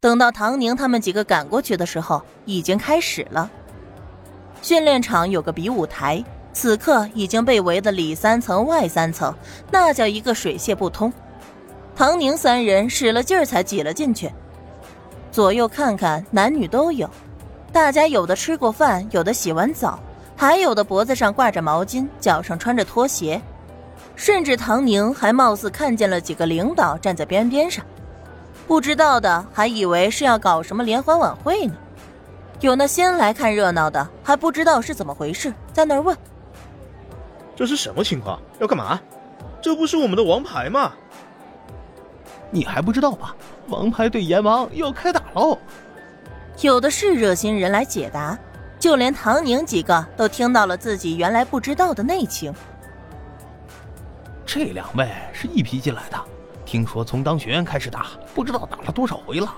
等到唐宁他们几个赶过去的时候，已经开始了。训练场有个比武台，此刻已经被围得里三层外三层，那叫一个水泄不通。唐宁三人使了劲儿才挤了进去。左右看看，男女都有，大家有的吃过饭，有的洗完澡，还有的脖子上挂着毛巾，脚上穿着拖鞋，甚至唐宁还貌似看见了几个领导站在边边上。不知道的还以为是要搞什么联欢晚会呢，有那先来看热闹的还不知道是怎么回事，在那儿问：“这是什么情况？要干嘛？这不是我们的王牌吗？”你还不知道吧？王牌对阎王要开打喽！有的是热心人来解答，就连唐宁几个都听到了自己原来不知道的内情。这两位是一批进来的。听说从当学员开始打，不知道打了多少回了。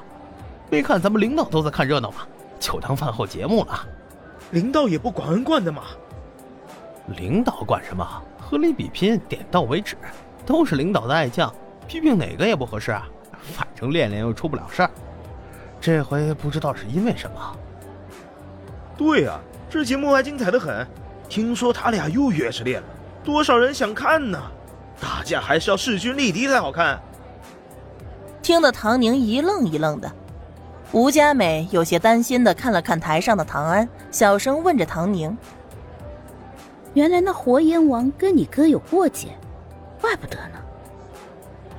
没看咱们领导都在看热闹吗？就当饭后节目了。领导也不管管的嘛。领导管什么？合理比拼，点到为止。都是领导的爱将，批评哪个也不合适啊。反正练练又出不了事儿。这回不知道是因为什么。对啊，这节目还精彩的很。听说他俩又约着练了，多少人想看呢？打架还是要势均力敌才好看。听得唐宁一愣一愣的，吴佳美有些担心的看了看台上的唐安，小声问着唐宁：“原来那活阎王跟你哥有过节，怪不得呢。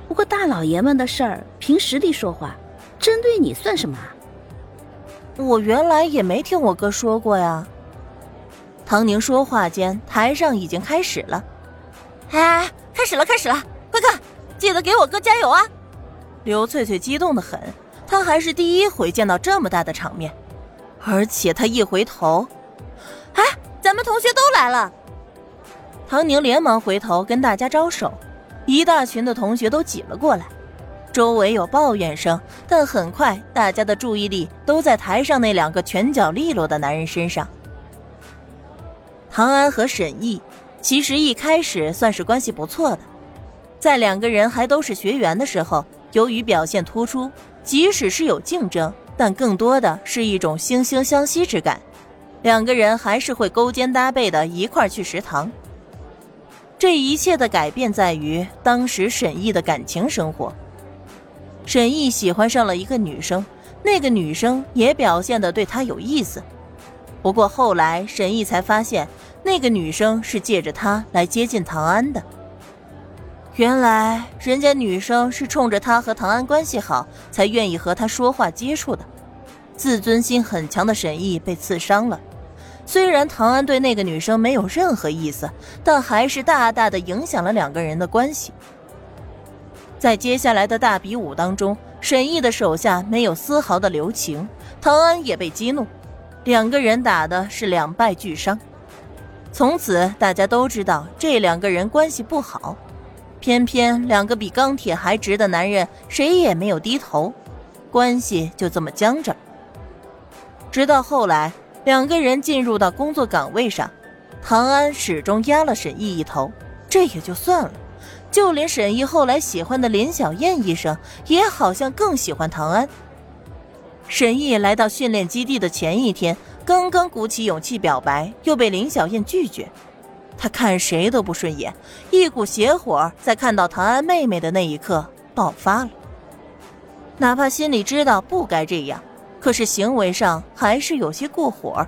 不过大老爷们的事儿凭实力说话，针对你算什么？我原来也没听我哥说过呀。”唐宁说话间，台上已经开始了。哎。开始了，开始了！快看，记得给我哥加油啊！刘翠翠激动的很，她还是第一回见到这么大的场面，而且她一回头，哎，咱们同学都来了！唐宁连忙回头跟大家招手，一大群的同学都挤了过来，周围有抱怨声，但很快大家的注意力都在台上那两个拳脚利落的男人身上，唐安和沈毅。其实一开始算是关系不错的，在两个人还都是学员的时候，由于表现突出，即使是有竞争，但更多的是一种惺惺相惜之感。两个人还是会勾肩搭背的一块去食堂。这一切的改变在于当时沈毅的感情生活。沈毅喜欢上了一个女生，那个女生也表现的对他有意思。不过后来沈毅才发现。那个女生是借着他来接近唐安的。原来人家女生是冲着他和唐安关系好，才愿意和他说话接触的。自尊心很强的沈毅被刺伤了。虽然唐安对那个女生没有任何意思，但还是大大的影响了两个人的关系。在接下来的大比武当中，沈毅的手下没有丝毫的留情，唐安也被激怒，两个人打的是两败俱伤。从此，大家都知道这两个人关系不好，偏偏两个比钢铁还直的男人，谁也没有低头，关系就这么僵着。直到后来，两个人进入到工作岗位上，唐安始终压了沈毅一头，这也就算了，就连沈毅后来喜欢的林小燕医生，也好像更喜欢唐安。沈毅来到训练基地的前一天。刚刚鼓起勇气表白，又被林小燕拒绝，他看谁都不顺眼，一股邪火在看到唐安妹妹的那一刻爆发了。哪怕心里知道不该这样，可是行为上还是有些过火。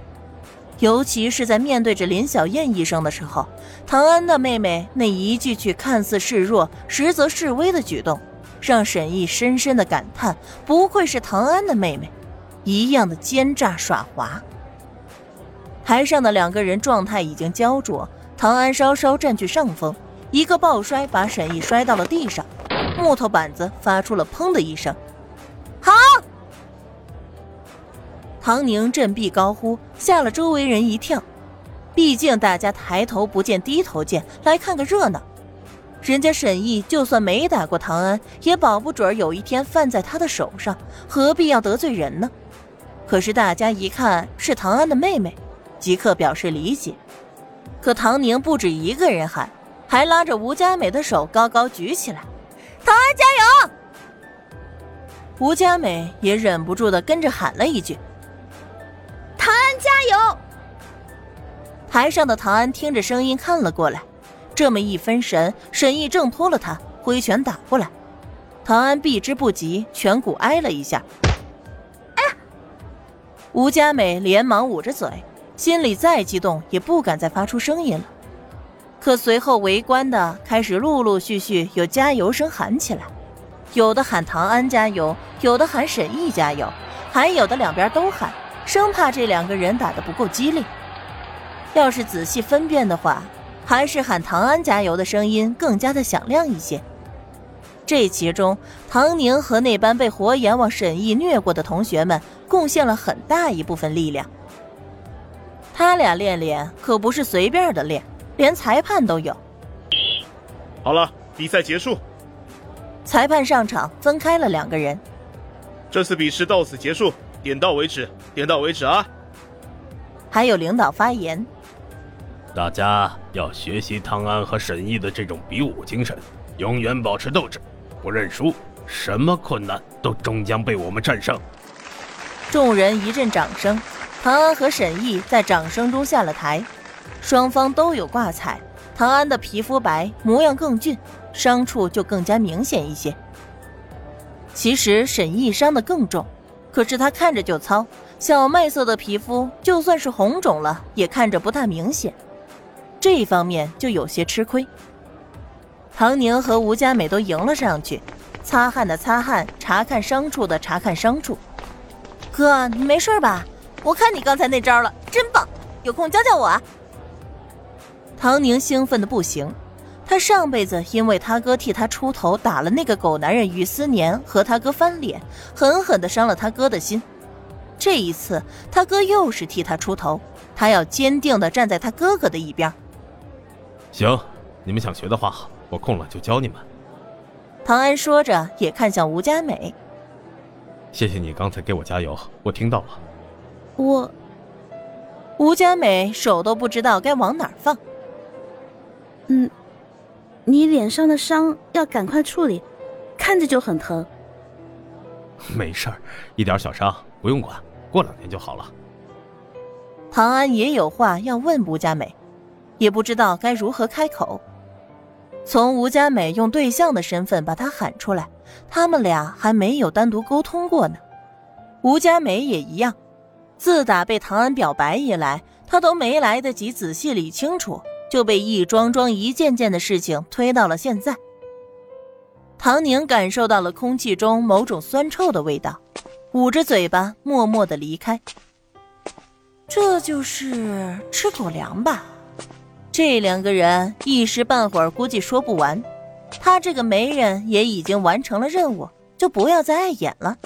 尤其是在面对着林小燕医生的时候，唐安的妹妹那一句句看似示弱，实则示威的举动，让沈毅深深的感叹：不愧是唐安的妹妹，一样的奸诈耍滑。台上的两个人状态已经焦灼，唐安稍稍占据上风，一个抱摔把沈毅摔到了地上，木头板子发出了砰的一声。好！唐宁振臂高呼，吓了周围人一跳。毕竟大家抬头不见低头见，来看个热闹。人家沈毅就算没打过唐安，也保不准有一天犯在他的手上，何必要得罪人呢？可是大家一看是唐安的妹妹。即刻表示理解，可唐宁不止一个人喊，还拉着吴佳美的手高高举起来：“唐安加油！”吴佳美也忍不住的跟着喊了一句：“唐安加油！”台上的唐安听着声音看了过来，这么一分神，沈毅挣脱了他，挥拳打过来。唐安避之不及，颧骨挨了一下。哎呀！吴佳美连忙捂着嘴，心里再激动也不敢再发出声音了。可随后围观的开始陆陆续续有加油声喊起来，有的喊唐安加油，有的喊沈毅加油，还有的两边都喊，生怕这两个人打得不够激烈。要是仔细分辨的话，还是喊唐安加油的声音更加的响亮一些。这其中，唐宁和那班被火眼往沈毅虐过的同学们贡献了很大一部分力量。他俩练练可不是随便的练，连裁判都有。好了，比赛结束。裁判上场，分开了两个人。这次比试到此结束，点到为止，点到为止啊！还有领导发言：大家要学习汤安和沈毅的这种比武精神，永远保持斗志。不认输，什么困难都终将被我们战胜。众人一阵掌声，唐安和沈毅在掌声中下了台。双方都有挂彩，唐安的皮肤白，模样更俊，伤处就更加明显一些。其实沈毅伤得更重，可是他看着就糙，小麦色的皮肤就算是红肿了，也看着不大明显，这一方面就有些吃亏。唐宁和吴佳美都迎了上去，擦汗的擦汗，查看伤处的查看伤处。哥，你没事吧？我看你刚才那招了，真棒！有空教教我啊！唐宁兴奋的不行，他上辈子因为他哥替他出头打了那个狗男人于思年，和他哥翻脸，狠狠的伤了他哥的心。这一次他哥又是替他出头，他要坚定的站在他哥哥的一边。行，你们想学的话。我空了就教你们。唐安说着，也看向吴佳美。谢谢你刚才给我加油，我听到了。我，吴佳美手都不知道该往哪儿放。嗯，你脸上的伤要赶快处理，看着就很疼。没事儿，一点小伤不用管，过两天就好了。唐安也有话要问吴佳美，也不知道该如何开口。从吴佳美用对象的身份把他喊出来，他们俩还没有单独沟通过呢。吴佳美也一样，自打被唐安表白以来，他都没来得及仔细理清楚，就被一桩桩、一件件的事情推到了现在。唐宁感受到了空气中某种酸臭的味道，捂着嘴巴，默默的离开。这就是吃狗粮吧。这两个人一时半会儿估计说不完，他这个媒人也已经完成了任务，就不要再碍眼了。